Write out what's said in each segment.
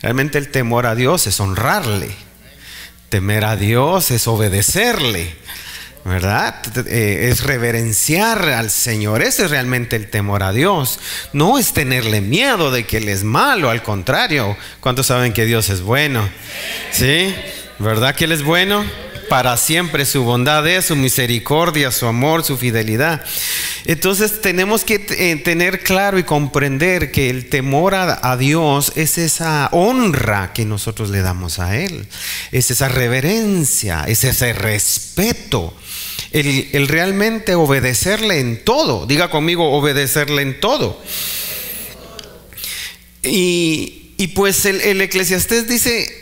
Realmente el temor a Dios es honrarle. Temer a Dios es obedecerle. ¿verdad? Eh, es reverenciar al Señor, ese es realmente el temor a Dios. No es tenerle miedo de que Él es malo, al contrario. ¿Cuántos saben que Dios es bueno? ¿Sí? ¿Verdad que Él es bueno? Para siempre su bondad es, su misericordia, su amor, su fidelidad. Entonces tenemos que eh, tener claro y comprender que el temor a, Dios es esa honra que nosotros le damos a Él, es esa reverencia, es ese respeto el, realmente obedecerle en todo. Diga conmigo, obedecerle en todo. Y, y pues el, el eclesiastés dice,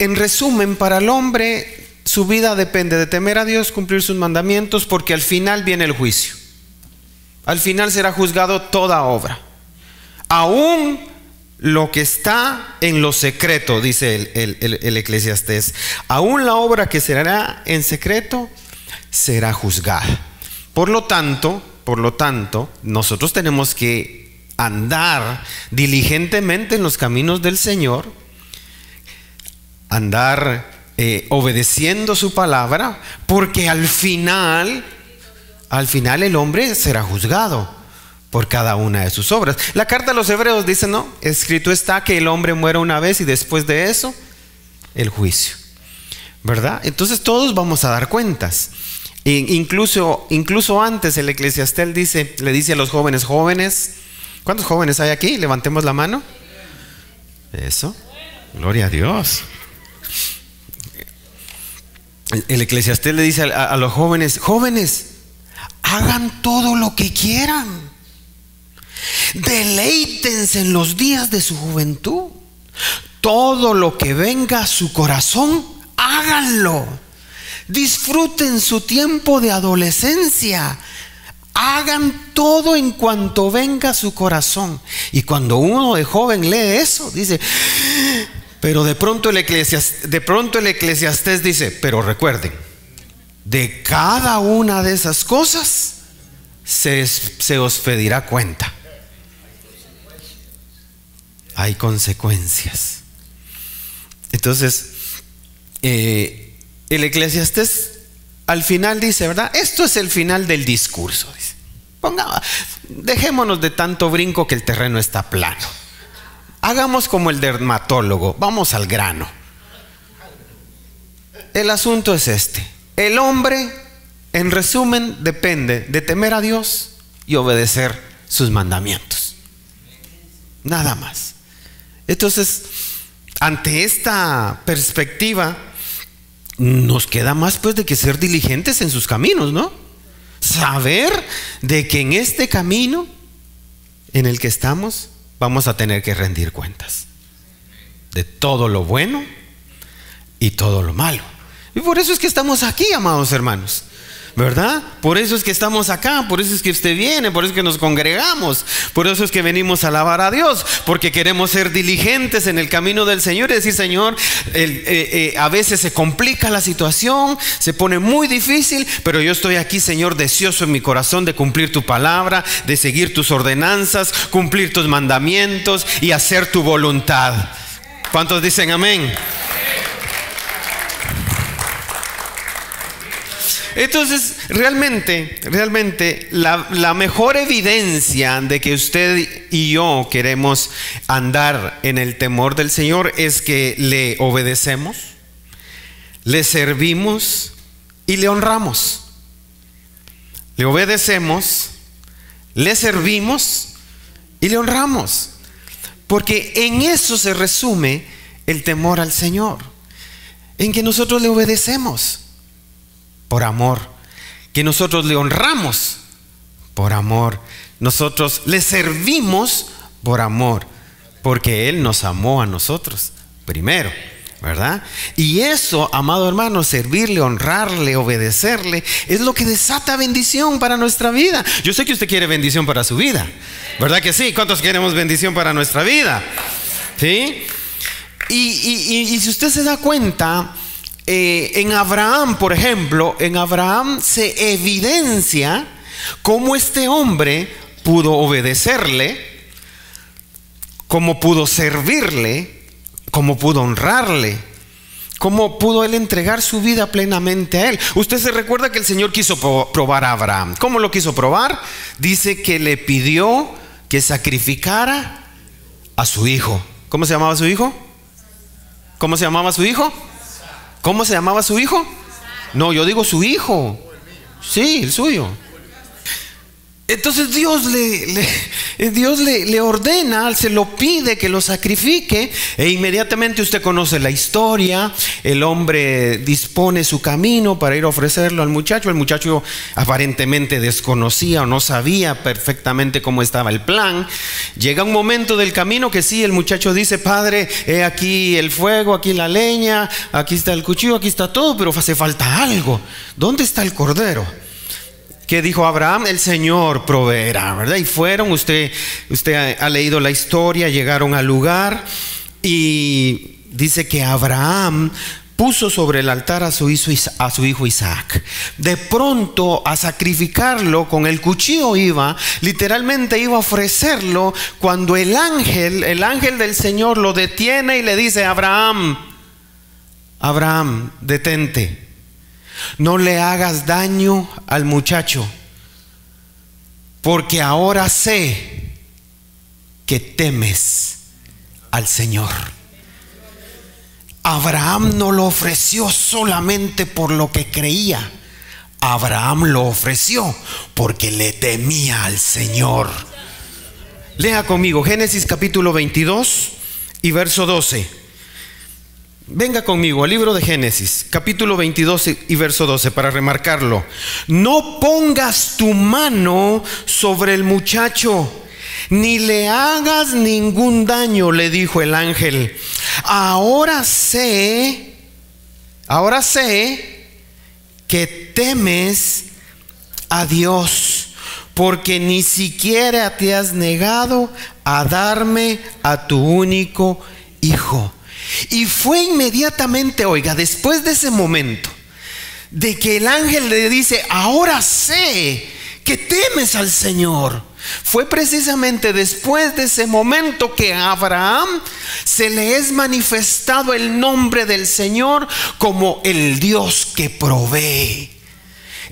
en resumen, para el hombre su vida depende de temer a Dios, cumplir sus mandamientos, porque al final viene el juicio. Al final será juzgado toda obra. Aún lo que está en lo secreto, dice el, el, eclesiastés. Aún la obra que será en secreto será juzgada. Por lo tanto, por lo tanto, nosotros tenemos que andar diligentemente en los caminos del Señor, andar eh, obedeciendo su palabra, porque al final, al final el hombre será juzgado por cada una de sus obras. La carta a los hebreos dice, no, escrito está que el hombre muera una vez y después de eso, el juicio. ¿Verdad? Entonces todos vamos a dar cuentas. Incluso, incluso antes el eclesiastel dice, le dice a los jóvenes, jóvenes, ¿cuántos jóvenes hay aquí? Levantemos la mano. Eso, gloria a Dios. El eclesiastel le dice a, a los jóvenes, jóvenes, hagan todo lo que quieran. Deleítense en los días de su juventud. Todo lo que venga a su corazón, háganlo Disfruten su tiempo de adolescencia. Hagan todo en cuanto venga a su corazón. Y cuando uno de joven lee eso, dice, pero de pronto el, eclesiastés, de pronto el eclesiastés dice, pero recuerden, de cada una de esas cosas se, os pedirá cuenta. Hay consecuencias. Entonces, eh, el eclesiastés al final dice, ¿verdad? Esto es el final del discurso. Ponga, dejémonos de tanto brinco que el terreno está plano. Hagamos como el dermatólogo, vamos al grano. El asunto es este. El hombre, en resumen, depende de temer a Dios y obedecer sus mandamientos. Nada más. Entonces, ante esta perspectiva, nos queda más pues de que ser diligentes en sus caminos, ¿no? Saber de que en este camino en el que estamos vamos a tener que rendir cuentas de todo lo bueno y todo lo malo. Y por eso es que estamos aquí, amados hermanos. ¿Verdad? Por eso es que estamos acá, por eso es que usted viene, por eso es que nos congregamos, por eso es que venimos a alabar a Dios, porque queremos ser diligentes en el camino del Señor y decir, Señor, eh, eh, a veces se complica la situación, se pone muy difícil, pero yo estoy aquí, Señor, deseoso en mi corazón de cumplir tu palabra, de seguir tus ordenanzas, cumplir tus mandamientos y hacer tu voluntad. ¿Cuántos dicen amén? Entonces, realmente, realmente, la, mejor evidencia de que usted y yo queremos andar en el temor del Señor es que le obedecemos, le servimos y le honramos. Le obedecemos, le servimos y le honramos. Porque en eso se resume el temor al Señor, en que nosotros le obedecemos por amor, que nosotros le honramos por amor, nosotros le servimos por amor, porque Él nos amó a nosotros primero. ¿verdad? Y eso, amado hermano, servirle, honrarle, obedecerle, es lo que desata bendición para nuestra vida. Yo sé que usted quiere bendición para su vida, ¿verdad que sí? ¿Cuántos queremos bendición para nuestra vida? ¿Sí? Y, y si usted se da cuenta, eh, en Abraham, por ejemplo, en Abraham se evidencia cómo este hombre pudo obedecerle cómo pudo servirle, cómo pudo honrarle, cómo pudo él entregar su vida plenamente a él. Usted se recuerda que el Señor quiso probar a Abraham. ¿Cómo lo quiso probar? Dice que le pidió que sacrificara a su hijo. ¿Cómo se llamaba su hijo? ¿Cómo se llamaba su hijo? ¿Cómo se llamaba su hijo? No, yo digo su hijo. Sí, el suyo. Entonces Dios le, eh, Dios le, ordena, se lo pide que lo sacrifique e inmediatamente usted conoce la historia, el hombre dispone su camino para ir a ofrecerlo al muchacho, el muchacho aparentemente desconocía o no sabía perfectamente cómo estaba el plan, llega un momento del camino que sí, el muchacho dice, padre, he aquí el fuego, aquí la leña, aquí está el cuchillo, aquí está todo, pero hace falta algo, ¿dónde está el cordero? Que dijo Abraham, el Señor proveerá, ¿verdad? Y fueron, usted, usted ha, leído la historia, llegaron al lugar y dice que Abraham puso sobre el altar a su, hijo, Isaac. De pronto a sacrificarlo con el cuchillo iba, literalmente iba a ofrecerlo cuando el ángel, el ángel del Señor lo detiene y le dice, Abraham, Abraham, detente. No le hagas daño al muchacho, porque ahora sé que temes al Señor. Abraham no lo ofreció solamente por lo que creía. Abraham lo ofreció porque le temía al Señor. Lea conmigo Génesis capítulo 22 y verso 12. Venga conmigo al libro de Génesis, capítulo 22 y verso 12, para remarcarlo. No pongas tu mano sobre el muchacho, ni le hagas ningún daño, le dijo el ángel. Ahora sé, ahora sé que temes a Dios, porque ni siquiera te has negado a darme a tu único hijo. Y fue inmediatamente, oiga, después de ese momento, de que el ángel le dice, ahora sé que temes al Señor. Fue precisamente después de ese momento que a Abraham se le es manifestado el nombre del Señor como el Dios que provee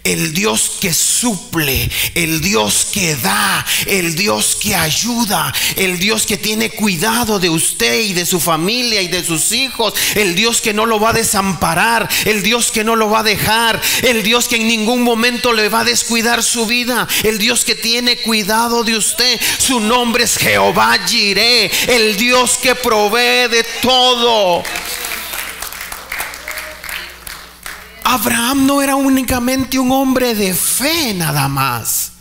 el Dios que suple, el Dios que da, el Dios que ayuda, el Dios que tiene cuidado de usted y de su familia y de sus hijos, el Dios que no lo va a desamparar, el Dios que no lo va a dejar, el Dios que en ningún momento le va a descuidar su vida, el Dios que tiene cuidado de usted. Su nombre es Jehová Jireh, el Dios que provee de todo. Abraham no era únicamente un hombre de fe nada más.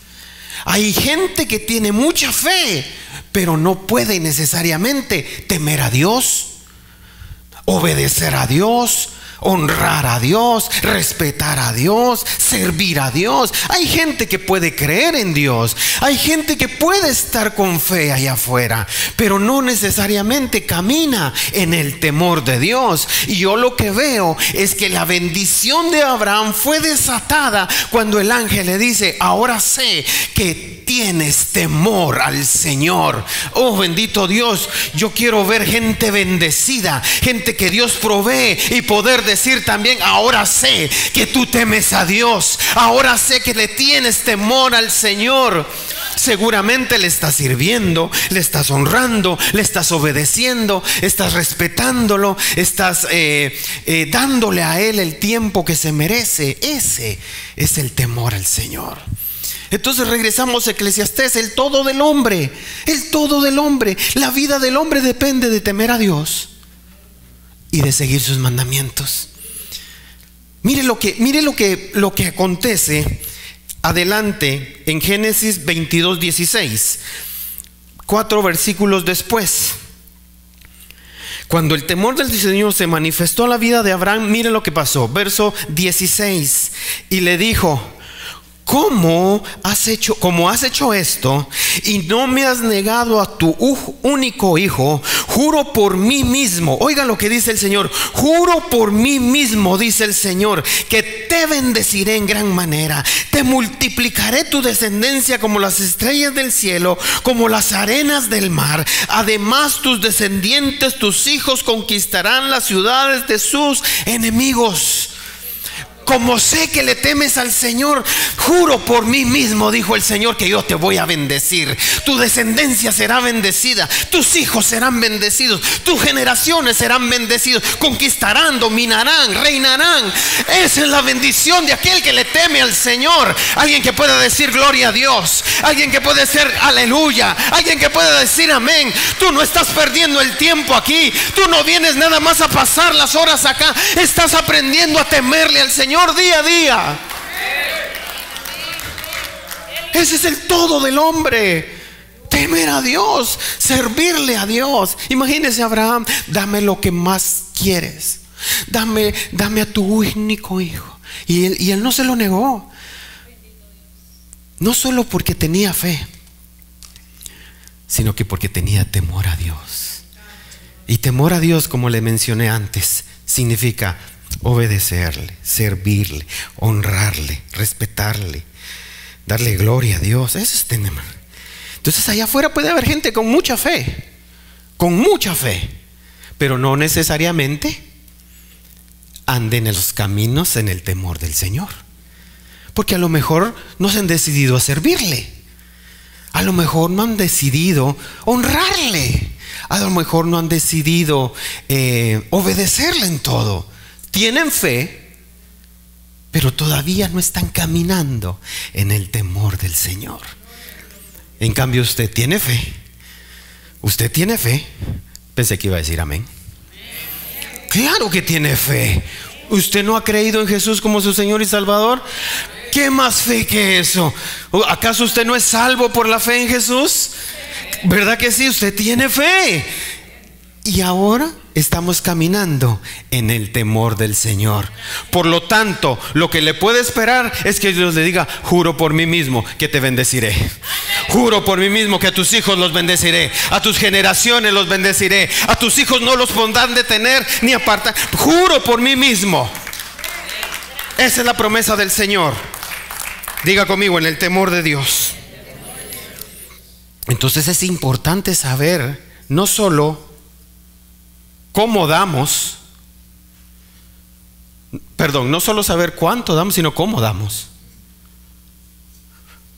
Hay gente que tiene mucha fe, pero no puede necesariamente temer a Dios, obedecer a Dios, honrar a Dios, respetar a Dios, servir a Dios. Hay gente que puede creer en Dios, hay gente que puede estar con fe allá afuera, pero no necesariamente camina en el temor de Dios. Y yo lo que veo es que la bendición de Abraham fue desatada cuando el ángel le dice, ahora sé que tienes temor al Señor. Oh bendito Dios, yo quiero ver gente bendecida, gente que Dios provee y poder decir también, ahora sé que tú temes a Dios, ahora sé que le tienes temor al Señor. Seguramente le estás sirviendo, le estás honrando, le estás obedeciendo, estás respetándolo, estás eh, eh, dándole a Él el tiempo que se merece. Ese es el temor al Señor. Entonces regresamos a Eclesiastés, el todo del hombre, el todo del hombre. La vida del hombre depende de temer a Dios y de seguir sus mandamientos. Mire lo que, mire lo que, lo que acontece adelante en Génesis 22, 16, cuatro versículos después. Cuando el temor del Señor se manifestó en la vida de Abraham, mire lo que pasó. Verso 16. Y le dijo, ¿Cómo has hecho, como has hecho esto y no me has negado a tu único hijo? Juro por mí mismo. Oiga lo que dice el Señor. Juro por mí mismo, dice el Señor, que te bendeciré en gran manera. Te multiplicaré tu descendencia como las estrellas del cielo, como las arenas del mar. Además, tus descendientes, tus hijos conquistarán las ciudades de sus enemigos como sé que le temes al Señor, juro por mí mismo, dijo el Señor, que yo te voy a bendecir. Tu descendencia será bendecida, tus hijos serán bendecidos, tus generaciones serán bendecidos, conquistarán, dominarán, reinarán. Esa es la bendición de aquel que le teme al Señor. Alguien que pueda decir gloria a Dios, alguien que puede decir aleluya, alguien que pueda decir amén. Tú no estás perdiendo el tiempo aquí, tú no vienes nada más a pasar las horas acá, estás aprendiendo a temerle al Señor día a día. Ese es el todo del hombre. Temer a Dios, servirle a Dios. Imagínese Abraham, dame lo que más quieres. Dame, dame a tu único hijo. Y él, y él no se lo negó. No solo porque tenía fe, sino que porque tenía temor a Dios. Y temor a Dios, como le mencioné antes, significa obedecerle, servirle, honrarle, respetarle, darle gloria a Dios. Eso es tener. Entonces allá afuera puede haber gente con mucha fe, con mucha fe, pero no necesariamente anden en los caminos en el temor del Señor. Porque a lo mejor no se han decidido a servirle. A lo mejor no han decidido honrarle. A lo mejor no han decidido eh, obedecerle en todo tienen fe, pero todavía no están caminando en el temor del Señor. En cambio, usted tiene fe. Usted tiene fe. Pensé que iba a decir amén. Claro que tiene fe. ¿Usted no ha creído en Jesús como su Señor y Salvador? ¿Qué más fe que eso? ¿Acaso usted no es salvo por la fe en Jesús? ¿Verdad que sí? Usted tiene fe. Y ahora estamos caminando en el temor del Señor. Por lo tanto, lo que le puede esperar es que Dios le diga, juro por mí mismo que te bendeciré. Juro por mí mismo que a tus hijos los bendeciré, a tus generaciones los bendeciré, a tus hijos no los pondrán detener ni apartar. Juro por mí mismo. Esa es la promesa del Señor. Diga conmigo, en el temor de Dios. Entonces es importante saber no solo cómo damos, perdón, no solo saber cuánto damos, sino cómo damos.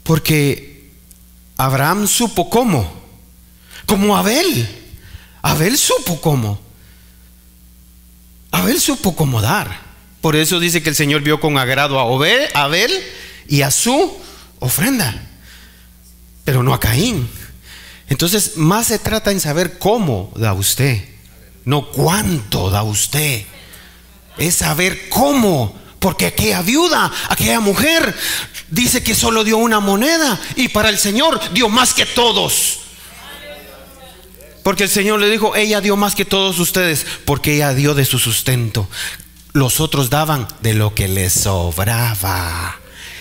Porque Abraham supo cómo, como Abel. Abel supo cómo. Abel supo cómo dar. Por eso dice que el Señor vio con agrado a Abel y a su ofrenda, pero no a Caín. Entonces, más se trata en saber cómo da usted no cuánto da usted. Es saber cómo. Porque aquella viuda, aquella mujer, dice que solo dio una moneda y para el Señor dio más que todos. Porque el Señor le dijo, ella dio más que todos ustedes, porque ella dio de su sustento. Los otros daban de lo que les sobraba.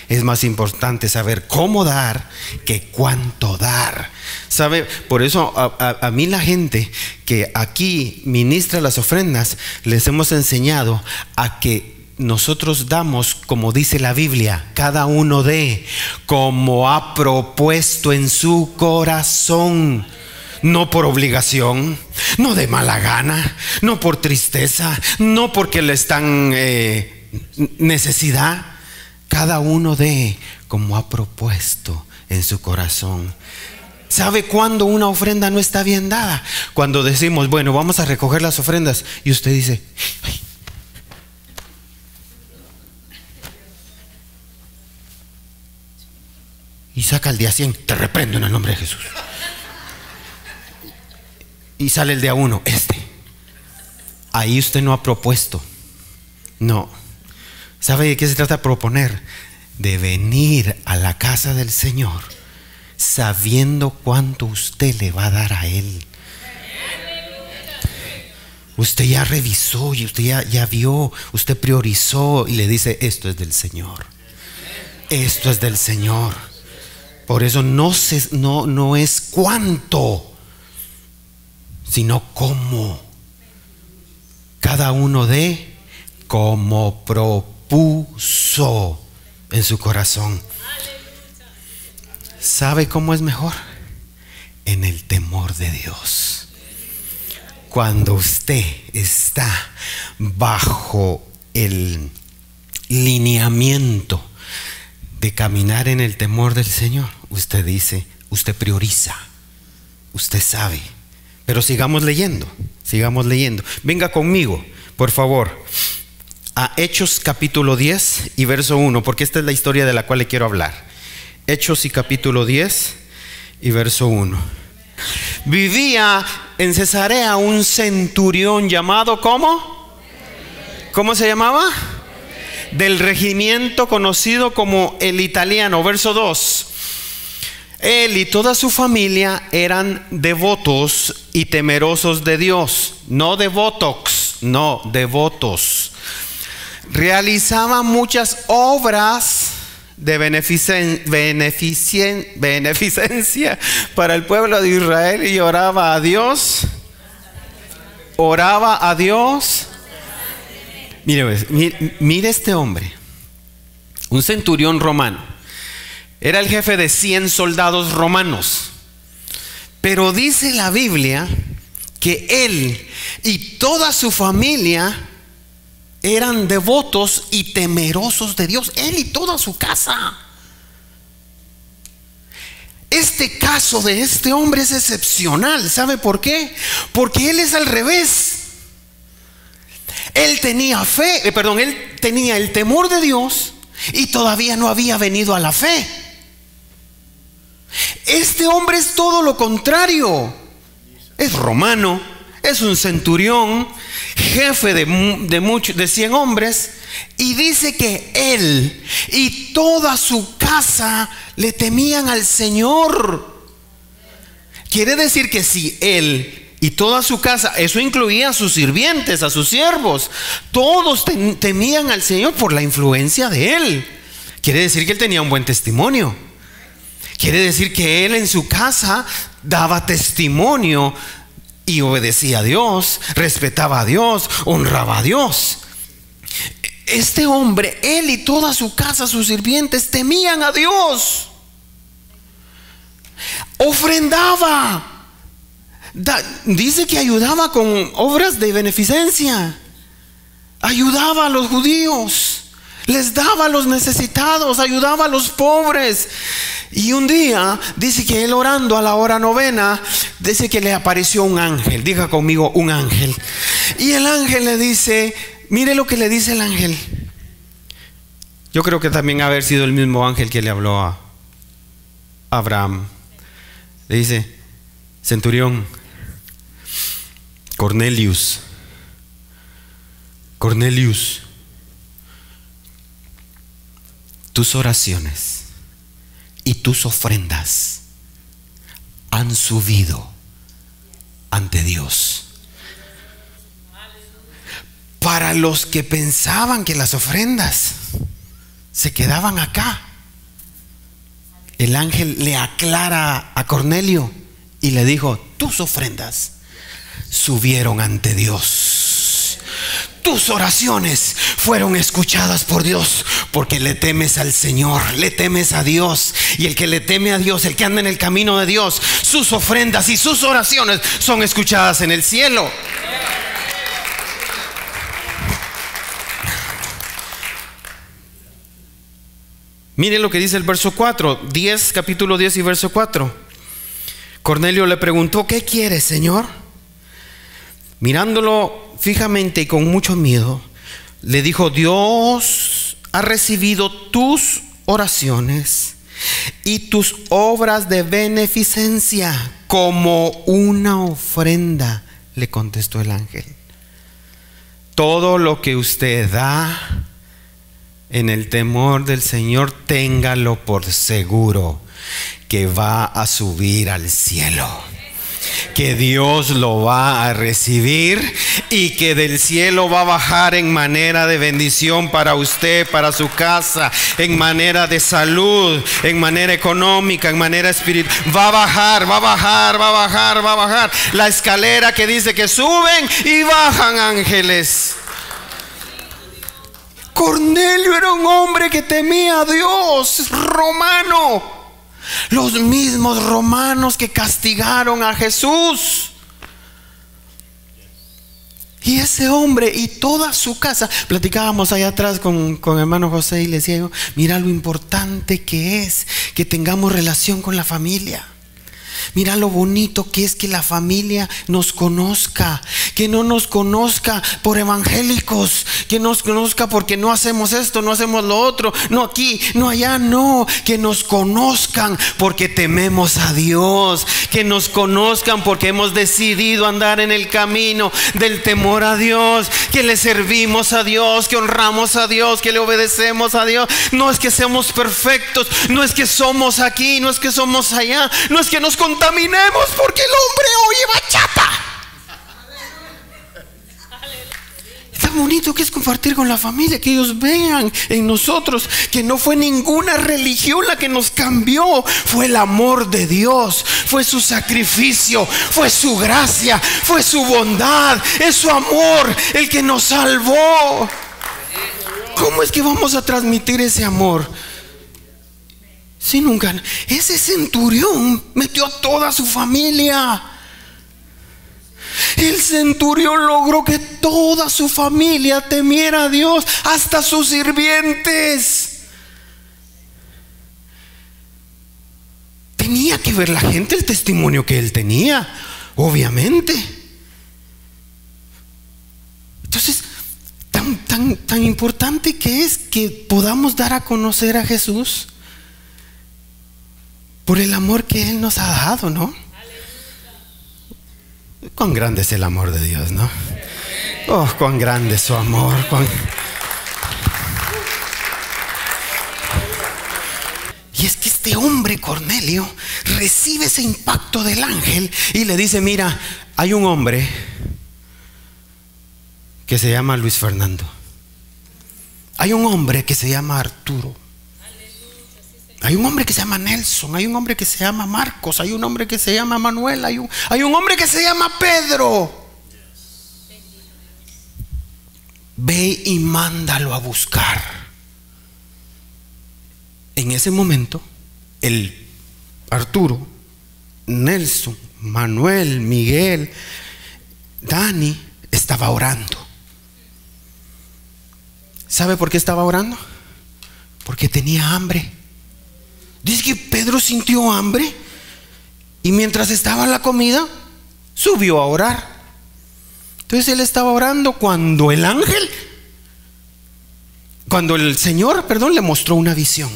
Es más importante saber cómo dar que cuánto dar. ¿Sabe? Por eso a, mí la gente que aquí ministra las ofrendas, les hemos enseñado a que nosotros damos, como dice la Biblia, cada uno de como ha propuesto en su corazón. No por obligación, no de mala gana, no por tristeza, no porque le están eh, necesidad cada uno de como ha propuesto en su corazón. ¿Sabe cuándo una ofrenda no está bien dada? Cuando decimos, bueno, vamos a recoger las ofrendas y usted dice, y saca el día 100, te reprendo en el nombre de Jesús. Y sale el día 1, este. Ahí usted no ha propuesto. No. ¿Sabe de qué se trata proponer? De venir a la casa del Señor sabiendo cuánto usted le va a dar a Él. Usted ya revisó y usted ya, vio, usted priorizó y le dice, esto es del Señor. esto es del Señor. Por eso no, no, no es cuánto, sino cómo. Cada uno de como propuso en su corazón. ¿Sabe cómo es mejor? En el temor de Dios. Cuando usted está bajo el lineamiento de caminar en el temor del Señor, usted dice, usted prioriza, usted sabe. Pero sigamos leyendo, sigamos leyendo. Venga conmigo, por favor, Hechos capítulo 10 y verso 1, porque esta es la historia de la cual le quiero hablar. Hechos y capítulo 10 y verso 1. Vivía en Cesarea un centurión llamado ¿cómo? ¿Cómo se llamaba? Del regimiento conocido como el italiano, verso 2. Él y toda su familia eran devotos y temerosos de Dios, no devotox, no devotos. Realizaban muchas obras de beneficencia para el pueblo de Israel y oraba a Dios. Oraba a Dios. Mire, pues, mire, este hombre, un centurión romano. Era el jefe de 100 soldados romanos. Pero dice la Biblia que él y toda su familia eran devotos y temerosos de Dios, él y toda su casa. Este caso de este hombre es excepcional. ¿Sabe por qué? Porque él es al revés. Él tenía fe, eh, perdón, él tenía el temor de Dios y todavía no había venido a la fe. Este hombre es todo lo contrario. Es romano, es un centurión, jefe de, de, de 100 hombres, y dice que él y toda su casa le temían al Señor. Quiere decir que si él y toda su casa, eso incluía a sus sirvientes, a sus siervos, todos temían al Señor por la influencia de él. Quiere decir que él tenía un buen testimonio. Quiere decir que él en su casa daba testimonio y obedecía a Dios, respetaba a Dios, honraba a Dios. Este hombre, él y toda su casa, sus sirvientes, temían a Dios. Ofrendaba. dice que ayudaba con obras de beneficencia. Ayudaba a los judíos. Les daba a los necesitados, ayudaba a los pobres. Y un día dice que él orando a la hora novena, dice que le apareció un ángel. Diga conmigo, un ángel. Y el ángel le dice, mire lo que le dice el ángel. Yo creo que también haber sido el mismo ángel que le habló a Abraham. Le dice, centurión, Cornelius, Cornelius, tus oraciones y tus ofrendas han subido ante Dios. Para los que pensaban que las ofrendas se quedaban acá, el ángel le aclara a Cornelio y le dijo, tus ofrendas subieron ante Dios tus oraciones fueron escuchadas por Dios porque le temes al Señor, le temes a Dios. Y el que le teme a Dios, el que anda en el camino de Dios, sus ofrendas y sus oraciones son escuchadas en el cielo. Miren lo que dice el verso 4, 10, capítulo 10 y verso 4. Cornelio le preguntó, ¿qué quieres, Señor? Mirándolo fijamente y con mucho miedo, le dijo, Dios ha recibido tus oraciones y tus obras de beneficencia como una ofrenda, le contestó el ángel. Todo lo que usted da en el temor del Señor, téngalo por seguro que va a subir al cielo que Dios lo va a recibir y que del cielo va a bajar en manera de bendición para usted, para su casa, en manera de salud, en manera económica, en manera espiritual. Va a bajar, va a bajar, va a bajar, va a bajar. La escalera que dice que suben y bajan ángeles. Cornelio era un hombre que temía a Dios, romano. Los mismos romanos que castigaron a Jesús. Y ese hombre y toda su casa, platicábamos allá atrás con, con hermano José y le decía mira lo importante que es que tengamos relación con la familia. Mira lo bonito que es que la familia nos conozca, que no nos conozca por evangélicos, que nos conozca porque no hacemos esto, no hacemos lo otro, no aquí, no allá, no, que nos conozcan porque tememos a Dios, que nos conozcan porque hemos decidido andar en el camino del temor a Dios, que le servimos a Dios, que honramos a Dios, que le obedecemos a Dios. No es que seamos perfectos, no es que somos aquí, no es que somos allá, no es que nos contaminemos porque el hombre hoy bachata. Tan bonito que es compartir con la familia, que ellos vean en nosotros que no fue ninguna religión la que nos cambió, fue el amor de Dios, fue su sacrificio, fue su gracia, fue su bondad, es su amor el que nos salvó. ¿Cómo es que vamos a transmitir ese amor? Si nunca, ese centurión metió a toda su familia. El centurión logró que toda su familia temiera a Dios, hasta sus sirvientes. Tenía que ver la gente el testimonio que él tenía, obviamente. Entonces, tan, tan, tan importante que es que podamos dar a conocer a Jesús por el amor que Él nos ha dado, ¿no? Cuán grande es el amor de Dios, ¿no? Oh, cuán grande es su amor. Y es que este hombre, Cornelio, recibe ese impacto del ángel y le dice, mira, hay un hombre que se llama Luis Fernando. Hay un hombre que se llama Arturo. Hay un hombre que se llama Nelson, hay un hombre que se llama Marcos, hay un hombre que se llama Manuel, hay un, hay un hombre que se llama Pedro. Ve y mándalo a buscar. En ese momento, el Arturo, Nelson, Manuel, Miguel, Dani estaba orando. ¿Sabe por qué estaba orando? Porque tenía hambre. Dice que Pedro sintió hambre y mientras estaba la comida, subió a orar. Entonces él estaba orando cuando el ángel, cuando el Señor, perdón, le mostró una visión.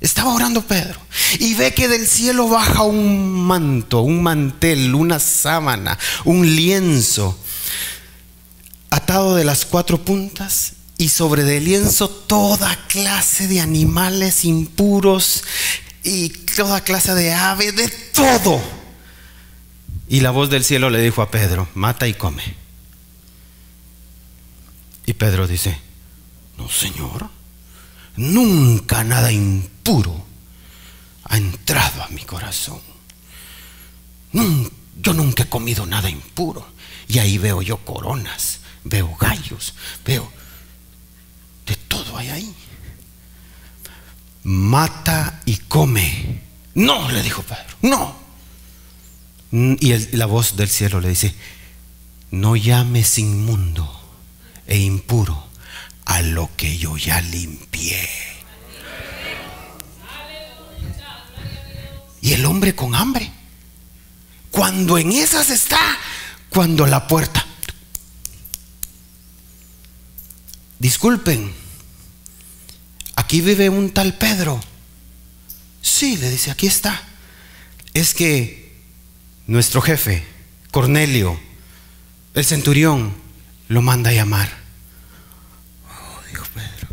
Estaba orando Pedro y ve que del cielo baja un manto, un mantel, una sábana, un lienzo atado de las cuatro puntas y sobre del lienzo toda clase de animales impuros y toda clase de aves, de todo. Y la voz del cielo le dijo a Pedro, mata y come. Y Pedro dice, no Señor, nunca nada impuro ha entrado a mi corazón. Yo nunca he comido nada impuro. Y ahí veo yo coronas, veo gallos, veo todo hay ahí. Mata y come. No, le dijo Pedro, no. Y la voz del cielo le dice, no llames inmundo e impuro a lo que yo ya limpié. Y el hombre con hambre, cuando en esas está, cuando la puerta disculpen, aquí vive un tal Pedro. Sí, le dice, aquí está. Es que nuestro jefe, Cornelio, el centurión, lo manda a llamar. Oh, dijo Pedro.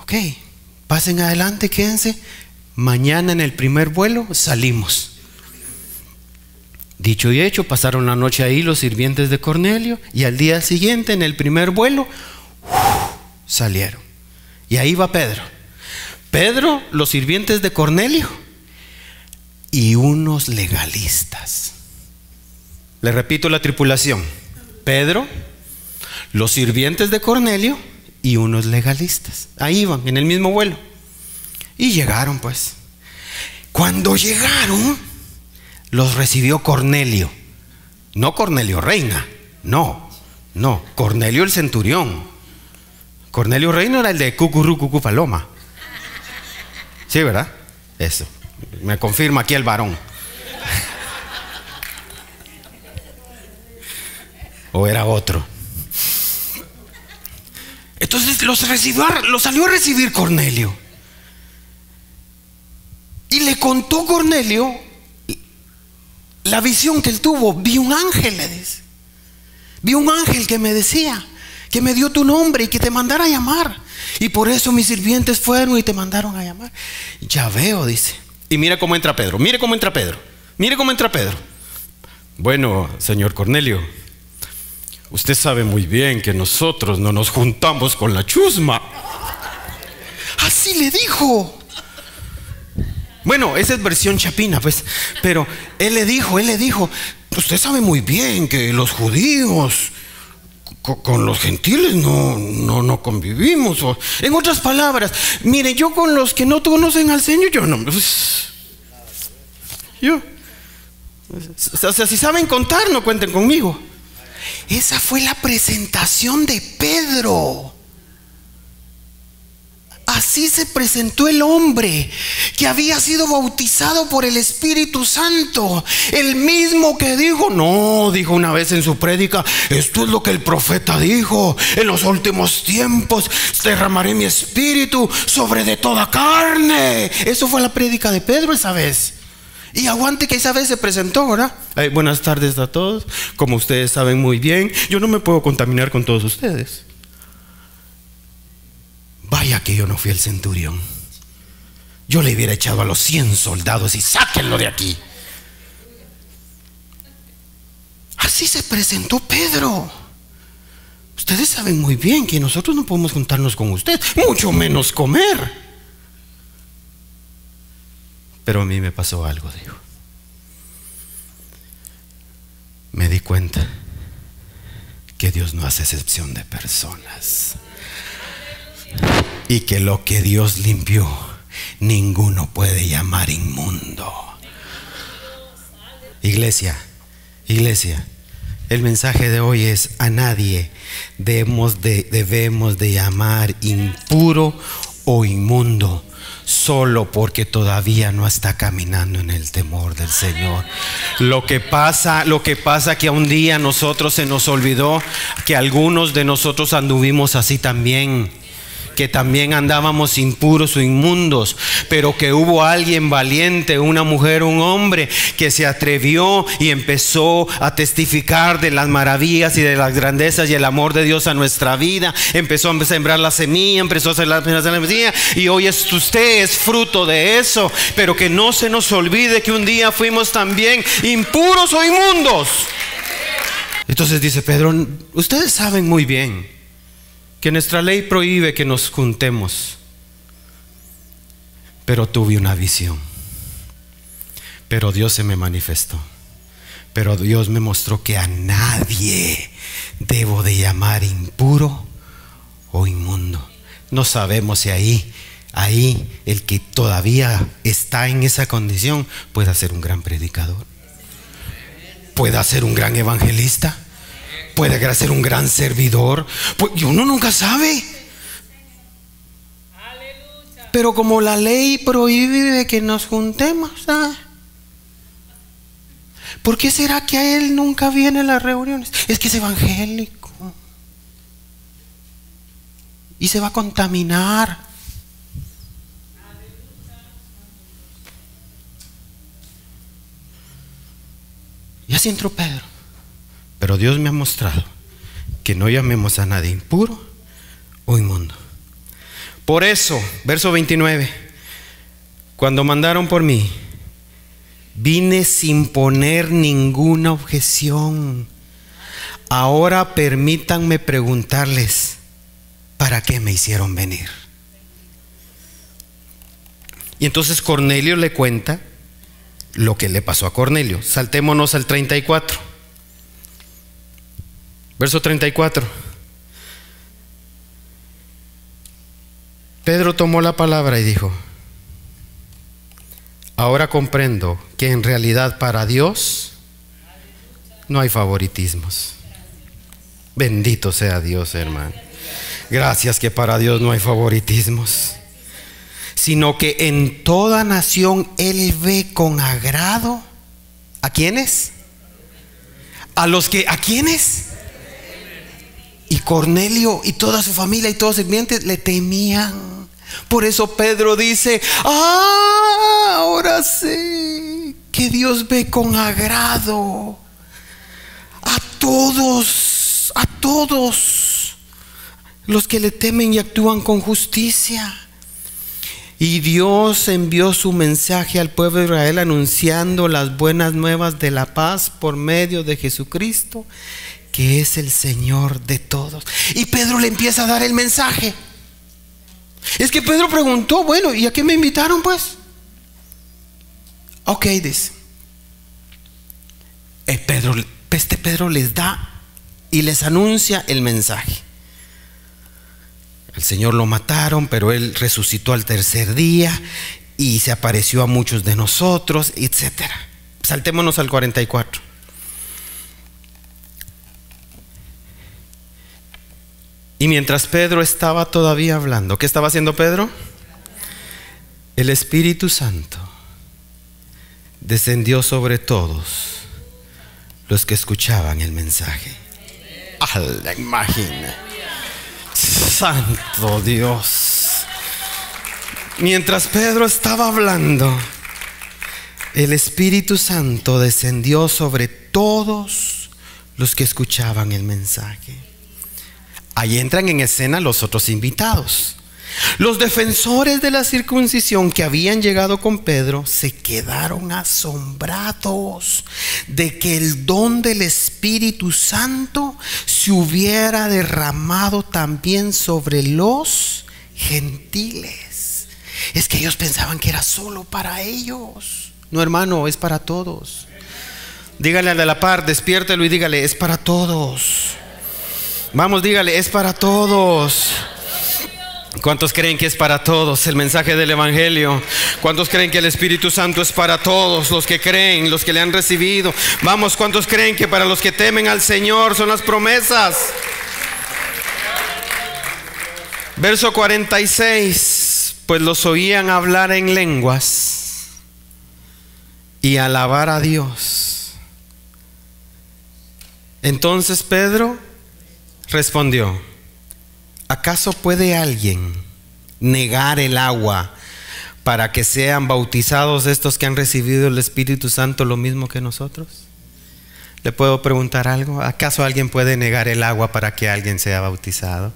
Ok, pasen adelante, quédense. Mañana en el primer vuelo salimos. Dicho y hecho, pasaron la noche ahí los sirvientes de Cornelio y al día siguiente, en el primer vuelo, salieron. Y ahí va Pedro. Pedro, los sirvientes de Cornelio y unos legalistas. Le repito la tripulación. Pedro, los sirvientes de Cornelio y unos legalistas. Ahí iban, en el mismo vuelo. Y llegaron pues. Cuando llegaron, los recibió Cornelio. No Cornelio Reina, no, no, Cornelio el centurión. Cornelio Reina era el de Cucurú Cucu Paloma. Sí, ¿verdad? Eso. Me confirma aquí el varón. ¿O era otro? Entonces los recibió, los salió a recibir Cornelio. Y le contó Cornelio la visión que él tuvo. Vi un ángel, le dice. Vi un ángel que me decía que me dio tu nombre y que te mandara a llamar. Y por eso mis sirvientes fueron y te mandaron a llamar. Ya veo, dice. Y mira cómo entra Pedro. Mire cómo entra Pedro. Mire cómo entra Pedro. Bueno, señor Cornelio, usted sabe muy bien que nosotros no nos juntamos con la chusma. Así le dijo. Bueno, esa es versión chapina, pues. Pero él le dijo, él le dijo, usted sabe muy bien que los judíos con los gentiles no, no, no convivimos. en otras palabras, mire, yo con los que no conocen al Señor, yo no. Pues, yo. O sea, si saben contar, no cuenten conmigo. Esa fue la presentación de Pedro. Así se presentó el hombre que había sido bautizado por el Espíritu Santo. El mismo que dijo, no, dijo una vez en su prédica, esto es lo que el profeta dijo. En los últimos tiempos derramaré mi espíritu sobre de toda carne. Eso fue la prédica de Pedro esa vez. Y aguante que esa vez se presentó, ¿verdad? buenas tardes a todos. Como ustedes saben muy bien, yo no me puedo contaminar con todos ustedes. Vaya que yo no fui el centurión. Yo le hubiera echado a los 100 soldados y sáquenlo de aquí. Así se presentó Pedro. Ustedes saben muy bien que nosotros no podemos juntarnos con usted, mucho menos comer. Pero a mí me pasó algo, dijo. Me di cuenta que Dios no hace excepción de personas y que lo que Dios limpió, ninguno puede llamar inmundo. Iglesia, iglesia, el mensaje de hoy es a nadie debemos de, debemos de llamar impuro o inmundo solo porque todavía no está caminando en el temor del Señor. Lo que pasa, lo que pasa que un día nosotros se nos olvidó que algunos de nosotros anduvimos así también que también andábamos impuros o inmundos, pero que hubo alguien valiente, una mujer, un hombre, que se atrevió y empezó a testificar de las maravillas y de las grandezas y el amor de Dios a nuestra vida. Empezó a sembrar la semilla, empezó a hacer la, semilla y hoy es, usted es fruto de eso, pero que no se nos olvide que un día fuimos también impuros o inmundos. Entonces dice Pedro, ustedes saben muy bien que nuestra ley prohíbe que nos juntemos. Pero tuve una visión. Pero Dios se me manifestó. Pero Dios me mostró que a nadie debo de llamar impuro o inmundo. No sabemos si ahí, ahí el que todavía está en esa condición puede ser un gran predicador. Puede ser un gran evangelista puede ser un gran servidor. Pues, uno nunca sabe. Pero como la ley prohíbe que nos juntemos, ¿ah? ¿por qué será que a él nunca viene las reuniones? Es que es evangélico. Y se va a contaminar. Y así entró Pedro. Pero Dios me ha mostrado que no llamemos a nadie impuro o inmundo. Por eso, verso 29, cuando mandaron por mí, Vine sin poner ninguna objeción. Ahora permítanme preguntarles, ¿para qué me hicieron venir? Y entonces Cornelio le cuenta lo que le pasó a Cornelio. Saltémonos al 34. Verso 34. Pedro tomó la palabra y dijo, ahora comprendo que en realidad para Dios no hay favoritismos. Bendito sea Dios, hermano. Gracias que para Dios no hay favoritismos sino que en toda nación Él ve con agrado. ¿A quiénes? A los que, ¿a quiénes? Y Cornelio y toda su familia y todos los sirvientes le temían. Por eso Pedro dice, ah, ahora sé que Dios ve con agrado a todos, a todos los que le temen y actúan con justicia. Y Dios envió su mensaje al pueblo de Israel anunciando las buenas nuevas de la paz por medio de Jesucristo, es el Señor de todos. Y Pedro le empieza a dar el mensaje. Es que Pedro preguntó, bueno, ¿y a qué me invitaron pues? Ok, dice. Pedro, este Pedro les da y les anuncia el mensaje. El Señor lo mataron, pero Él resucitó al tercer día y se apareció a muchos de nosotros, etc. Saltémonos al 44. Y mientras Pedro estaba todavía hablando, ¿qué estaba haciendo Pedro? El Espíritu Santo descendió sobre todos los que escuchaban el mensaje. A la imagina. Santo Dios. Mientras Pedro estaba hablando, el Espíritu Santo descendió sobre todos los que escuchaban el mensaje. Ahí entran en escena los otros invitados. Los defensores de la circuncisión que habían llegado con Pedro se quedaron asombrados de que el don del Espíritu Santo se hubiera derramado también sobre los gentiles. Es que ellos pensaban que era solo para ellos. No, hermano, es para todos. Dígale al de la par, despiértelo y dígale, es para todos. Vamos, dígale, es para todos. ¿Cuántos creen que es para todos el mensaje del Evangelio? ¿Cuántos creen que el Espíritu Santo es para todos los que creen, los que le han recibido? Vamos, ¿cuántos creen que para los que temen al Señor son las promesas? Verso 46, pues los oían hablar en lenguas y alabar a Dios. Entonces Pedro respondió, ¿Acaso puede alguien negar el agua para que sean bautizados estos que han recibido el Espíritu Santo lo mismo que nosotros? ¿Le puedo preguntar algo? ¿Acaso alguien puede negar el agua para que alguien sea bautizado?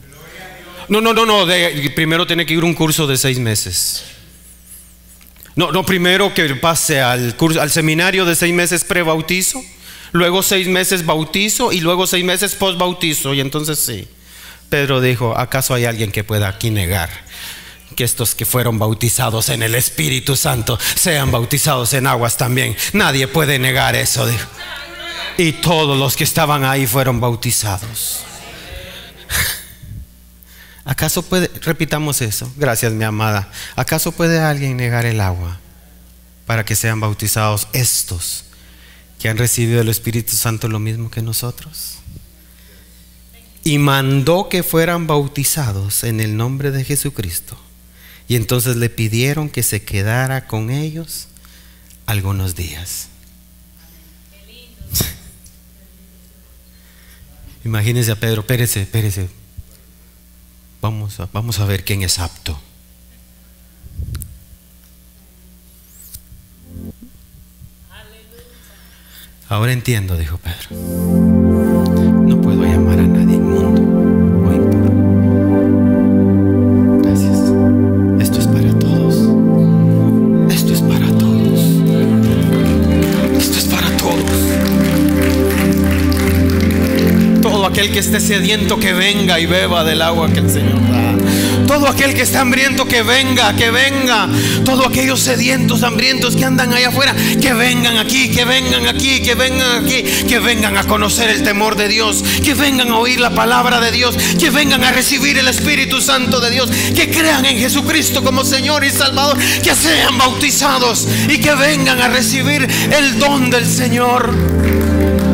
No, no, no, no. primero tiene que ir un curso de seis meses. No, no, primero que pase al, curso, al seminario de seis meses pre-bautizo, luego seis meses bautizo y luego seis meses post-bautizo. Y entonces sí. Pedro dijo, ¿acaso hay alguien que pueda aquí negar que estos que fueron bautizados en el Espíritu Santo sean bautizados en aguas también? Nadie puede negar eso. Y todos los que estaban ahí fueron bautizados. ¿Acaso puede, repitamos eso, gracias mi amada, ¿acaso puede alguien negar el agua para que sean bautizados estos que han recibido el Espíritu Santo lo mismo que nosotros? y mandó que fueran bautizados en el nombre de Jesucristo. Y entonces le pidieron que se quedara con ellos algunos días. Imagínense a Pedro, espérese, espérese. Vamos a, vamos a ver quién es apto. Ahora entiendo, dijo Pedro. No puedo llamar a nadie inmundo o impuro. Gracias. Esto es para todos. Esto es para todos. Esto es para todos. Todo aquel que esté sediento que venga y beba del agua que el Señor da. Todo aquel que está hambriento que venga, que venga. Todos aquellos sedientos, hambrientos que andan allá afuera, que vengan aquí, que vengan aquí, que vengan aquí, que vengan a conocer el temor de Dios, que vengan a oír la palabra de Dios, que vengan a recibir el Espíritu Santo de Dios, que crean en Jesucristo como Señor y Salvador, que sean bautizados y que vengan a recibir el don del Señor.